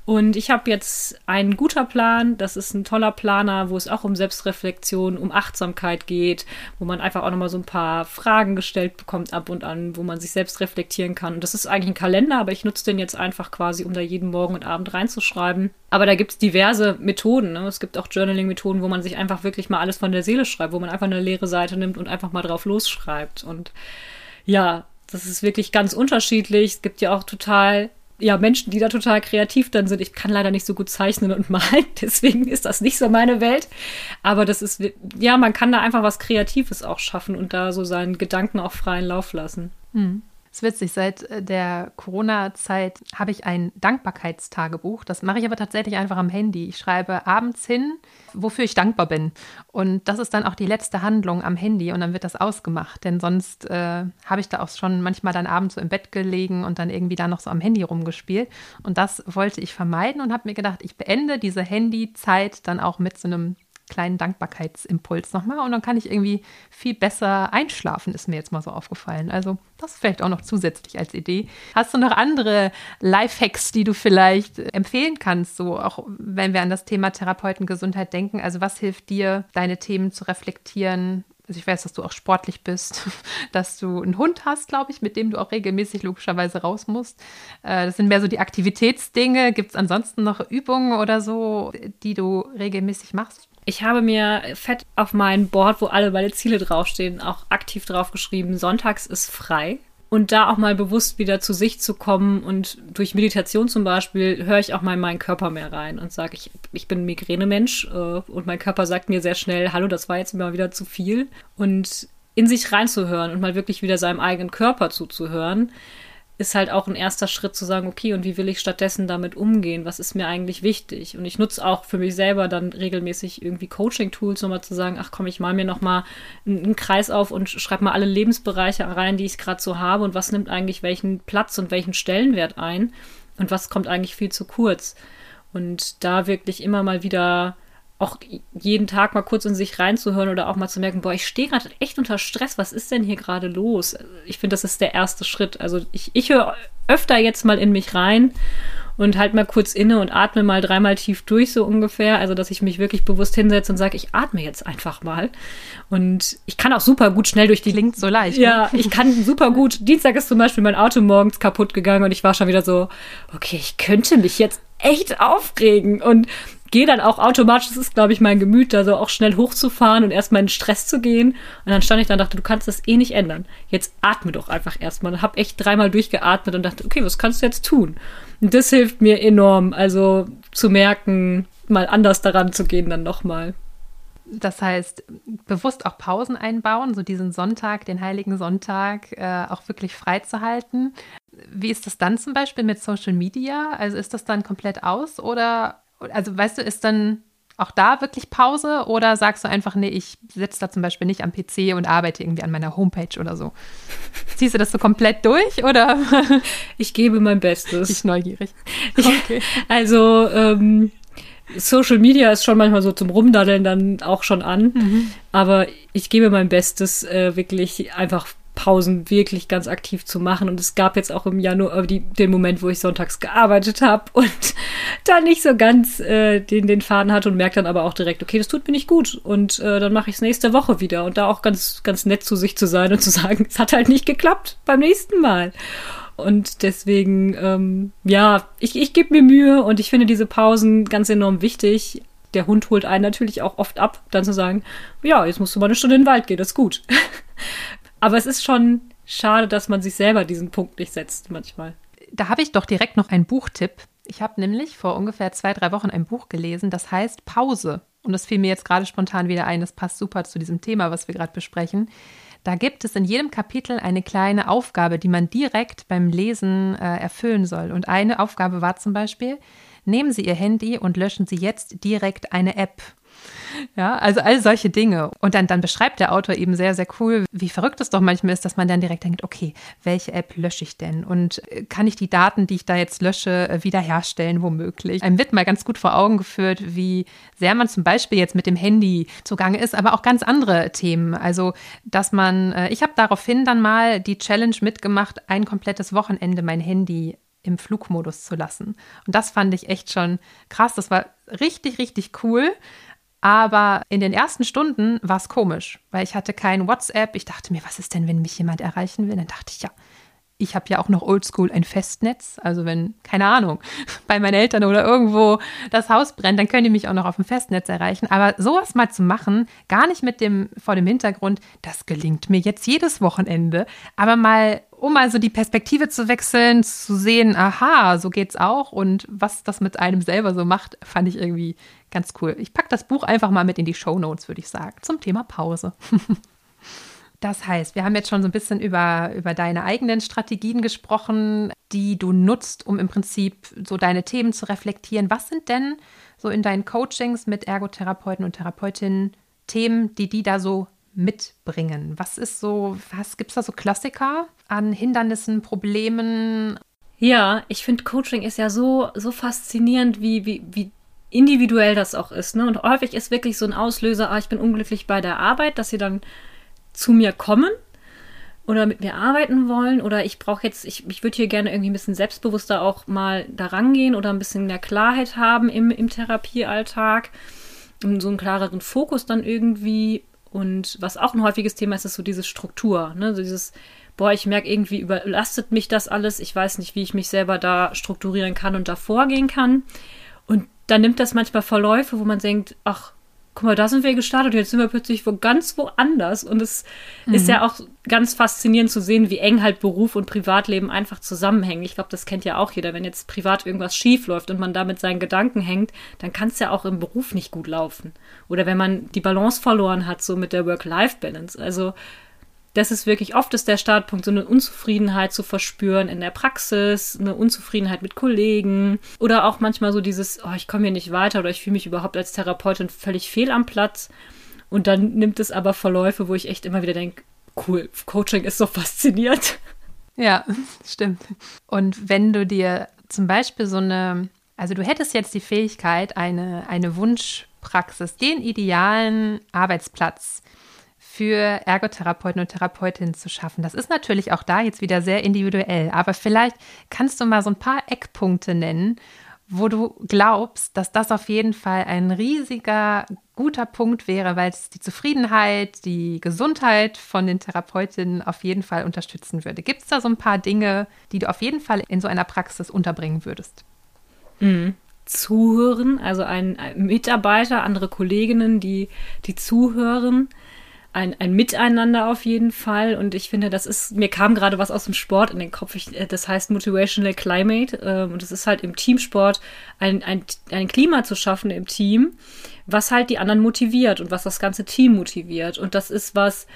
Und ich habe jetzt einen guter Plan. Das ist ein toller Planer, wo es auch um Selbstreflexion, um Achtsamkeit geht, wo man einfach auch nochmal so ein paar Fragen gestellt bekommt ab und an, wo man sich selbst reflektieren kann. Und das ist eigentlich ein Kalender, aber ich nutze den jetzt einfach quasi, um da jeden Morgen und Abend reinzuschreiben. Aber da gibt es diverse Methoden. Ne? Es gibt auch Journaling-Methoden, wo man sich einfach wirklich mal alles von der Seele schreibt, wo man einfach eine leere Seite nimmt und einfach mal drauf losschreibt. Und ja, das ist wirklich ganz unterschiedlich. Es gibt ja auch total ja, Menschen, die da total kreativ dann sind. Ich kann leider nicht so gut zeichnen und malen, deswegen ist das nicht so meine Welt. Aber das ist, ja, man kann da einfach was Kreatives auch schaffen und da so seinen Gedanken auch freien Lauf lassen. Mhm. Das ist witzig, seit äh, der Corona-Zeit habe ich ein Dankbarkeitstagebuch. Das mache ich aber tatsächlich einfach am Handy. Ich schreibe abends hin, wofür ich dankbar bin. Und das ist dann auch die letzte Handlung am Handy und dann wird das ausgemacht. Denn sonst äh, habe ich da auch schon manchmal dann abends so im Bett gelegen und dann irgendwie da noch so am Handy rumgespielt. Und das wollte ich vermeiden und habe mir gedacht, ich beende diese Handyzeit dann auch mit so einem kleinen Dankbarkeitsimpuls nochmal und dann kann ich irgendwie viel besser einschlafen, ist mir jetzt mal so aufgefallen. Also das vielleicht auch noch zusätzlich als Idee. Hast du noch andere Lifehacks, die du vielleicht empfehlen kannst, so auch wenn wir an das Thema Therapeutengesundheit denken? Also was hilft dir, deine Themen zu reflektieren? Also ich weiß, dass du auch sportlich bist, dass du einen Hund hast, glaube ich, mit dem du auch regelmäßig logischerweise raus musst. Äh, das sind mehr so die Aktivitätsdinge. Gibt es ansonsten noch Übungen oder so, die du regelmäßig machst? Ich habe mir fett auf mein Board, wo alle meine Ziele draufstehen, auch aktiv draufgeschrieben, sonntags ist frei. Und da auch mal bewusst wieder zu sich zu kommen und durch Meditation zum Beispiel höre ich auch mal in meinen Körper mehr rein und sage, ich, ich bin Migränemensch äh, und mein Körper sagt mir sehr schnell, hallo, das war jetzt mal wieder zu viel. Und in sich reinzuhören und mal wirklich wieder seinem eigenen Körper zuzuhören, ist halt auch ein erster Schritt zu sagen, okay, und wie will ich stattdessen damit umgehen? Was ist mir eigentlich wichtig? Und ich nutze auch für mich selber dann regelmäßig irgendwie Coaching-Tools, nochmal zu sagen, ach komm, ich mal mir nochmal einen Kreis auf und schreibe mal alle Lebensbereiche rein, die ich gerade so habe und was nimmt eigentlich welchen Platz und welchen Stellenwert ein und was kommt eigentlich viel zu kurz. Und da wirklich immer mal wieder auch jeden Tag mal kurz in sich reinzuhören oder auch mal zu merken, boah, ich stehe gerade echt unter Stress, was ist denn hier gerade los? Ich finde, das ist der erste Schritt. Also ich, ich höre öfter jetzt mal in mich rein und halt mal kurz inne und atme mal dreimal tief durch, so ungefähr. Also, dass ich mich wirklich bewusst hinsetze und sage, ich atme jetzt einfach mal. Und ich kann auch super gut schnell durch die. Klingt so leicht. Ja, ne? ich kann super gut. Dienstag ist zum Beispiel mein Auto morgens kaputt gegangen und ich war schon wieder so, okay, ich könnte mich jetzt echt aufregen. Und gehe dann auch automatisch, das ist, glaube ich, mein Gemüt, da so auch schnell hochzufahren und erstmal in Stress zu gehen. Und dann stand ich da und dachte, du kannst das eh nicht ändern. Jetzt atme doch einfach erstmal. Und habe echt dreimal durchgeatmet und dachte, okay, was kannst du jetzt tun? Und das hilft mir enorm, also zu merken, mal anders daran zu gehen dann nochmal. Das heißt, bewusst auch Pausen einbauen, so diesen Sonntag, den heiligen Sonntag, äh, auch wirklich freizuhalten. Wie ist das dann zum Beispiel mit Social Media? Also ist das dann komplett aus oder also weißt du, ist dann auch da wirklich Pause oder sagst du einfach, nee, ich sitze da zum Beispiel nicht am PC und arbeite irgendwie an meiner Homepage oder so? Ziehst du das so komplett durch oder? Ich gebe mein Bestes. Ich neugierig. Okay. Also ähm, Social Media ist schon manchmal so zum Rumdaddeln dann auch schon an, mhm. aber ich gebe mein Bestes, äh, wirklich einfach Pausen wirklich ganz aktiv zu machen. Und es gab jetzt auch im Januar äh, die, den Moment, wo ich sonntags gearbeitet habe und da nicht so ganz äh, den, den Faden hatte und merke dann aber auch direkt, okay, das tut mir nicht gut. Und äh, dann mache ich es nächste Woche wieder. Und da auch ganz, ganz nett zu sich zu sein und zu sagen, es hat halt nicht geklappt beim nächsten Mal. Und deswegen, ähm, ja, ich, ich gebe mir Mühe und ich finde diese Pausen ganz enorm wichtig. Der Hund holt einen natürlich auch oft ab, dann zu sagen, ja, jetzt musst du mal eine Stunde in den Wald gehen, das ist gut. Aber es ist schon schade, dass man sich selber diesen Punkt nicht setzt manchmal. Da habe ich doch direkt noch einen Buchtipp. Ich habe nämlich vor ungefähr zwei, drei Wochen ein Buch gelesen, das heißt Pause. Und das fiel mir jetzt gerade spontan wieder ein. Das passt super zu diesem Thema, was wir gerade besprechen. Da gibt es in jedem Kapitel eine kleine Aufgabe, die man direkt beim Lesen äh, erfüllen soll. Und eine Aufgabe war zum Beispiel, nehmen Sie Ihr Handy und löschen Sie jetzt direkt eine App. Ja, also all solche Dinge. Und dann, dann beschreibt der Autor eben sehr, sehr cool, wie verrückt es doch manchmal ist, dass man dann direkt denkt, okay, welche App lösche ich denn? Und äh, kann ich die Daten, die ich da jetzt lösche, äh, wiederherstellen, womöglich? Einem wird mal ganz gut vor Augen geführt, wie sehr man zum Beispiel jetzt mit dem Handy zugange ist, aber auch ganz andere Themen. Also, dass man, äh, ich habe daraufhin dann mal die Challenge mitgemacht, ein komplettes Wochenende mein Handy im Flugmodus zu lassen. Und das fand ich echt schon krass. Das war richtig, richtig cool. Aber in den ersten Stunden war es komisch, weil ich hatte kein WhatsApp. Ich dachte mir, was ist denn, wenn mich jemand erreichen will? Dann dachte ich, ja, ich habe ja auch noch oldschool ein Festnetz. Also wenn, keine Ahnung, bei meinen Eltern oder irgendwo das Haus brennt, dann können die mich auch noch auf dem Festnetz erreichen. Aber sowas mal zu machen, gar nicht mit dem, vor dem Hintergrund, das gelingt mir jetzt jedes Wochenende, aber mal um also die Perspektive zu wechseln, zu sehen, aha, so geht's auch und was das mit einem selber so macht, fand ich irgendwie ganz cool. Ich packe das Buch einfach mal mit in die Show Notes, würde ich sagen, zum Thema Pause. das heißt, wir haben jetzt schon so ein bisschen über, über deine eigenen Strategien gesprochen, die du nutzt, um im Prinzip so deine Themen zu reflektieren. Was sind denn so in deinen Coachings mit Ergotherapeuten und Therapeutinnen Themen, die die da so mitbringen? Was ist so, was gibt es da so Klassiker an Hindernissen, Problemen? Ja, ich finde Coaching ist ja so, so faszinierend, wie, wie, wie individuell das auch ist. Ne? Und häufig ist wirklich so ein Auslöser, ah, ich bin unglücklich bei der Arbeit, dass sie dann zu mir kommen oder mit mir arbeiten wollen oder ich brauche jetzt, ich, ich würde hier gerne irgendwie ein bisschen selbstbewusster auch mal daran gehen oder ein bisschen mehr Klarheit haben im, im Therapiealltag, so einen klareren Fokus dann irgendwie und was auch ein häufiges Thema ist, ist so diese Struktur, ne? so dieses, boah, ich merke irgendwie überlastet mich das alles, ich weiß nicht, wie ich mich selber da strukturieren kann und da vorgehen kann. Und dann nimmt das manchmal Verläufe, wo man denkt, ach, guck mal, da sind wir gestartet, jetzt sind wir plötzlich wo ganz woanders. Und es mhm. ist ja auch ganz faszinierend zu sehen, wie eng halt Beruf und Privatleben einfach zusammenhängen. Ich glaube, das kennt ja auch jeder. Wenn jetzt privat irgendwas schief läuft und man da mit seinen Gedanken hängt, dann kann es ja auch im Beruf nicht gut laufen. Oder wenn man die Balance verloren hat, so mit der Work-Life-Balance. Also das ist wirklich oft ist der Startpunkt, so eine Unzufriedenheit zu verspüren in der Praxis, eine Unzufriedenheit mit Kollegen oder auch manchmal so dieses, oh, ich komme hier nicht weiter oder ich fühle mich überhaupt als Therapeutin völlig fehl am Platz. Und dann nimmt es aber Verläufe, wo ich echt immer wieder denke, cool, Coaching ist so faszinierend. Ja, stimmt. Und wenn du dir zum Beispiel so eine, also du hättest jetzt die Fähigkeit, eine, eine Wunschpraxis, den idealen Arbeitsplatz für Ergotherapeuten und Therapeutinnen zu schaffen. Das ist natürlich auch da jetzt wieder sehr individuell, aber vielleicht kannst du mal so ein paar Eckpunkte nennen, wo du glaubst, dass das auf jeden Fall ein riesiger, guter Punkt wäre, weil es die Zufriedenheit, die Gesundheit von den Therapeutinnen auf jeden Fall unterstützen würde. Gibt es da so ein paar Dinge, die du auf jeden Fall in so einer Praxis unterbringen würdest? Mhm zuhören, also ein, ein, Mitarbeiter, andere Kolleginnen, die, die zuhören, ein, ein Miteinander auf jeden Fall. Und ich finde, das ist, mir kam gerade was aus dem Sport in den Kopf. Ich, äh, das heißt Motivational Climate. Ähm, und es ist halt im Teamsport ein, ein, ein Klima zu schaffen im Team, was halt die anderen motiviert und was das ganze Team motiviert. Und das ist was,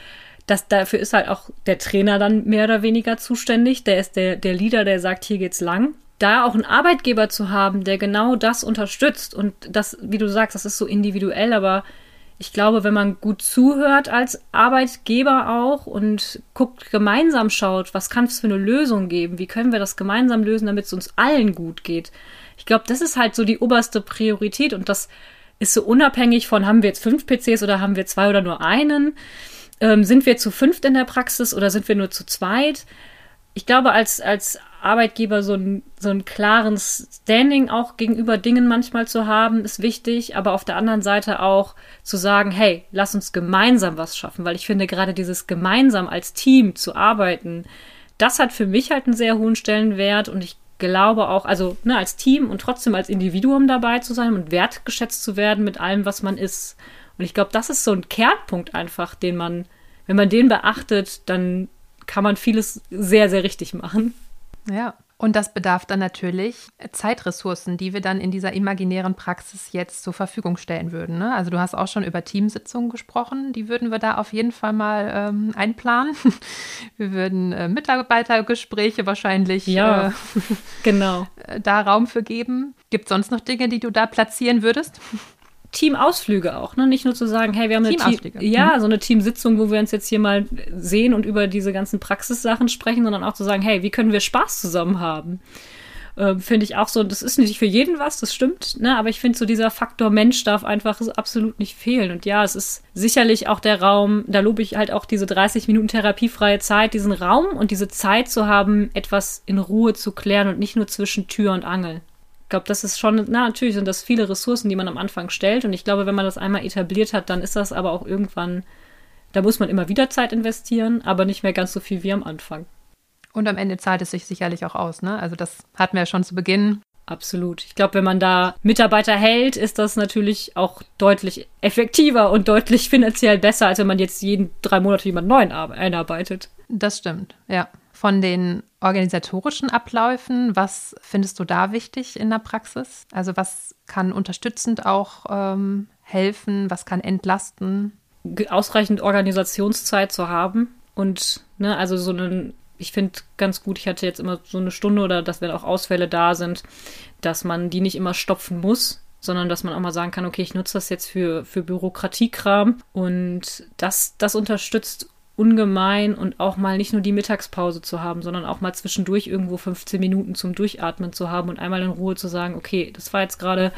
das, dafür ist halt auch der Trainer dann mehr oder weniger zuständig. Der ist der, der Leader, der sagt, hier geht's lang da auch einen Arbeitgeber zu haben, der genau das unterstützt und das, wie du sagst, das ist so individuell, aber ich glaube, wenn man gut zuhört als Arbeitgeber auch und guckt, gemeinsam schaut, was kann es für eine Lösung geben, wie können wir das gemeinsam lösen, damit es uns allen gut geht. Ich glaube, das ist halt so die oberste Priorität und das ist so unabhängig von, haben wir jetzt fünf PCs oder haben wir zwei oder nur einen. ähm, sind wir zu fünft in der Praxis oder sind wir nur zu zweit? Ich glaube, als, als Arbeitgeber so, ein, so einen klaren Standing auch gegenüber Dingen manchmal zu haben, ist wichtig, aber auf der anderen Seite auch zu sagen, hey, lass uns gemeinsam was schaffen, weil ich finde, gerade dieses gemeinsam als Team zu arbeiten, das hat für mich halt einen sehr hohen Stellenwert. Und ich glaube auch, also ne, als Team und trotzdem als Individuum dabei zu sein und wertgeschätzt zu werden mit allem, was man ist. Und ich glaube, das ist so ein Kernpunkt einfach, den man, wenn man den beachtet, dann kann man vieles sehr, sehr richtig machen. Ja, und das bedarf dann natürlich Zeitressourcen, die wir dann in dieser imaginären Praxis jetzt zur Verfügung stellen würden. Ne? Also du hast auch schon über Teamsitzungen gesprochen, die würden wir da auf jeden Fall mal ähm, einplanen. Wir würden äh, Mitarbeitergespräche wahrscheinlich ja, äh, genau. da Raum für geben. Gibt es sonst noch Dinge, die du da platzieren würdest? Teamausflüge auch, ne? Nicht nur zu sagen, hey, wir haben eine Team, ja, mhm. so eine Teamsitzung, wo wir uns jetzt hier mal sehen und über diese ganzen Praxissachen sprechen, sondern auch zu sagen, hey, wie können wir Spaß zusammen haben? Äh, finde ich auch so, das ist nicht für jeden was, das stimmt, ne? Aber ich finde so dieser Faktor Mensch darf einfach absolut nicht fehlen. Und ja, es ist sicherlich auch der Raum, da lobe ich halt auch diese 30 Minuten therapiefreie Zeit, diesen Raum und diese Zeit zu haben, etwas in Ruhe zu klären und nicht nur zwischen Tür und Angel glaube, das ist schon, na, natürlich sind das viele Ressourcen, die man am Anfang stellt. Und ich glaube, wenn man das einmal etabliert hat, dann ist das aber auch irgendwann, da muss man immer wieder Zeit investieren, aber nicht mehr ganz so viel wie am Anfang. Und am Ende zahlt es sich sicherlich auch aus, ne? Also das hatten wir ja schon zu Beginn. Absolut. Ich glaube, wenn man da Mitarbeiter hält, ist das natürlich auch deutlich effektiver und deutlich finanziell besser, als wenn man jetzt jeden drei Monate jemand neuen einarbeitet. Das stimmt, ja von den organisatorischen Abläufen, was findest du da wichtig in der Praxis? Also was kann unterstützend auch ähm, helfen, was kann entlasten? Ausreichend Organisationszeit zu haben und ne, also so einen ich finde ganz gut, ich hatte jetzt immer so eine Stunde oder dass wenn auch Ausfälle da sind, dass man die nicht immer stopfen muss, sondern dass man auch mal sagen kann, okay, ich nutze das jetzt für, für Bürokratiekram und das, das unterstützt ungemein und auch mal nicht nur die Mittagspause zu haben, sondern auch mal zwischendurch irgendwo 15 Minuten zum Durchatmen zu haben und einmal in Ruhe zu sagen, okay, das war jetzt gerade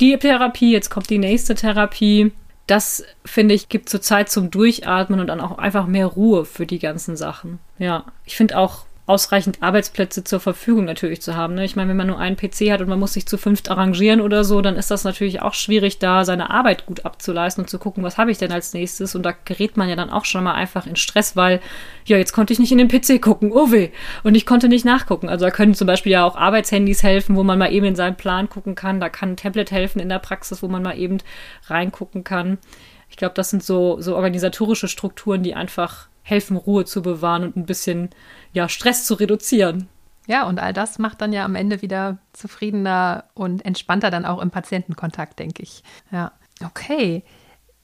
die Therapie, jetzt kommt die nächste Therapie. Das, finde ich, gibt so Zeit zum Durchatmen und dann auch einfach mehr Ruhe für die ganzen Sachen. Ja, ich finde auch ausreichend Arbeitsplätze zur Verfügung natürlich zu haben. Ne? Ich meine, wenn man nur einen PC hat und man muss sich zu fünft arrangieren oder so, dann ist das natürlich auch schwierig, da seine Arbeit gut abzuleisten und zu gucken, was habe ich denn als nächstes. Und da gerät man ja dann auch schon mal einfach in Stress, weil, ja, jetzt konnte ich nicht in den PC gucken, oh weh. Und ich konnte nicht nachgucken. Also da können zum Beispiel ja auch Arbeitshandys helfen, wo man mal eben in seinen Plan gucken kann. Da kann ein Tablet helfen in der Praxis, wo man mal eben reingucken kann. Ich glaube, das sind so, so organisatorische Strukturen, die einfach helfen, Ruhe zu bewahren und ein bisschen ja, Stress zu reduzieren. Ja, und all das macht dann ja am Ende wieder zufriedener und entspannter dann auch im Patientenkontakt, denke ich. Ja, okay.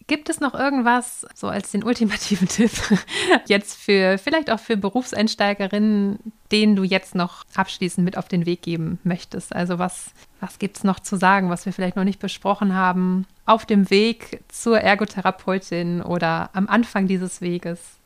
Gibt es noch irgendwas, so als den ultimativen Tipp, jetzt für, vielleicht auch für Berufseinsteigerinnen, den du jetzt noch abschließend mit auf den Weg geben möchtest? Also was, was gibt es noch zu sagen, was wir vielleicht noch nicht besprochen haben, auf dem Weg zur Ergotherapeutin oder am Anfang dieses Weges?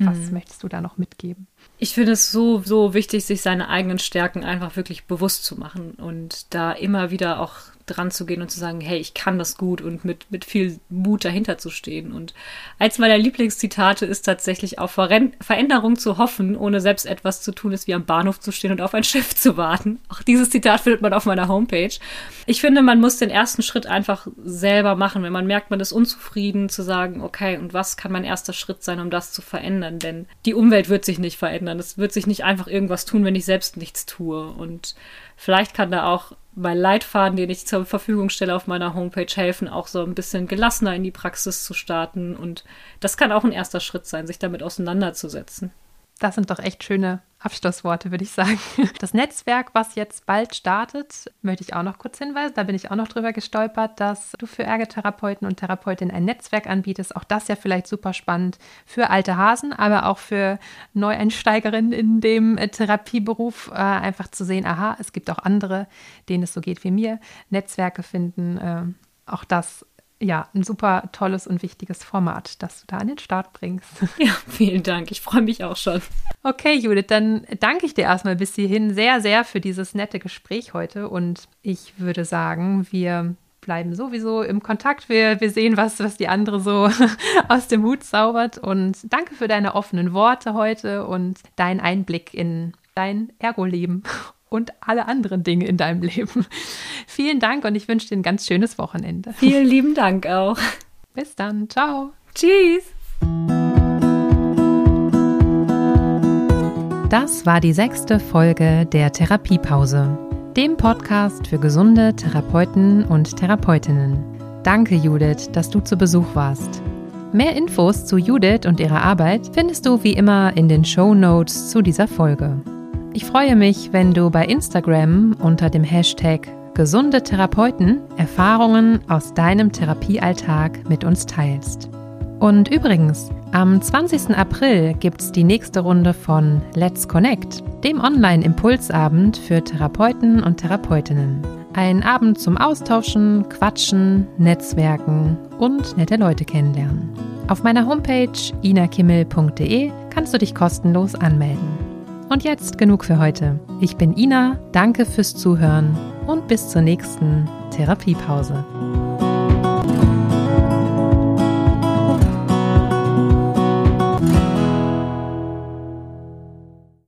Was mhm. möchtest du da noch mitgeben? Ich finde es so, so wichtig, sich seine eigenen Stärken einfach wirklich bewusst zu machen und da immer wieder auch dran zu gehen und zu sagen, hey, ich kann das gut und mit, mit viel Mut dahinter zu stehen. Und eins meiner Lieblingszitate ist tatsächlich auf Veränderung zu hoffen, ohne selbst etwas zu tun, ist wie am Bahnhof zu stehen und auf ein Schiff zu warten. Auch dieses Zitat findet man auf meiner Homepage. Ich finde, man muss den ersten Schritt einfach selber machen, wenn man merkt, man ist unzufrieden, zu sagen, okay, und was kann mein erster Schritt sein, um das zu verändern? Denn die Umwelt wird sich nicht verändern. Es wird sich nicht einfach irgendwas tun, wenn ich selbst nichts tue. Und vielleicht kann da auch mein Leitfaden, den ich zur Verfügung stelle auf meiner Homepage, helfen, auch so ein bisschen gelassener in die Praxis zu starten. Und das kann auch ein erster Schritt sein, sich damit auseinanderzusetzen. Das sind doch echt schöne Abschlussworte, würde ich sagen. Das Netzwerk, was jetzt bald startet, möchte ich auch noch kurz hinweisen. Da bin ich auch noch drüber gestolpert, dass du für Ergotherapeuten und Therapeutinnen ein Netzwerk anbietest. Auch das ja vielleicht super spannend für alte Hasen, aber auch für Neueinsteigerinnen in dem äh, Therapieberuf, äh, einfach zu sehen, aha, es gibt auch andere, denen es so geht wie mir. Netzwerke finden, äh, auch das ja, ein super tolles und wichtiges Format, das du da an den Start bringst. Ja, vielen Dank. Ich freue mich auch schon. Okay, Judith, dann danke ich dir erstmal bis hierhin sehr, sehr für dieses nette Gespräch heute und ich würde sagen, wir bleiben sowieso im Kontakt. Wir, wir sehen, was, was die andere so aus dem Hut zaubert. Und danke für deine offenen Worte heute und deinen Einblick in dein Ergo-Leben und alle anderen Dinge in deinem Leben. Vielen Dank und ich wünsche dir ein ganz schönes Wochenende. Vielen lieben Dank auch. Bis dann. Ciao. Tschüss. Das war die sechste Folge der Therapiepause, dem Podcast für gesunde Therapeuten und Therapeutinnen. Danke, Judith, dass du zu Besuch warst. Mehr Infos zu Judith und ihrer Arbeit findest du wie immer in den Show Notes zu dieser Folge. Ich freue mich, wenn du bei Instagram unter dem Hashtag gesunde Therapeuten Erfahrungen aus deinem Therapiealltag mit uns teilst. Und übrigens, am 20. April gibt es die nächste Runde von Let's Connect, dem Online-Impulsabend für Therapeuten und Therapeutinnen. Ein Abend zum Austauschen, Quatschen, Netzwerken und nette Leute kennenlernen. Auf meiner Homepage inakimmel.de kannst du dich kostenlos anmelden. Und jetzt genug für heute. Ich bin Ina, danke fürs Zuhören und bis zur nächsten Therapiepause.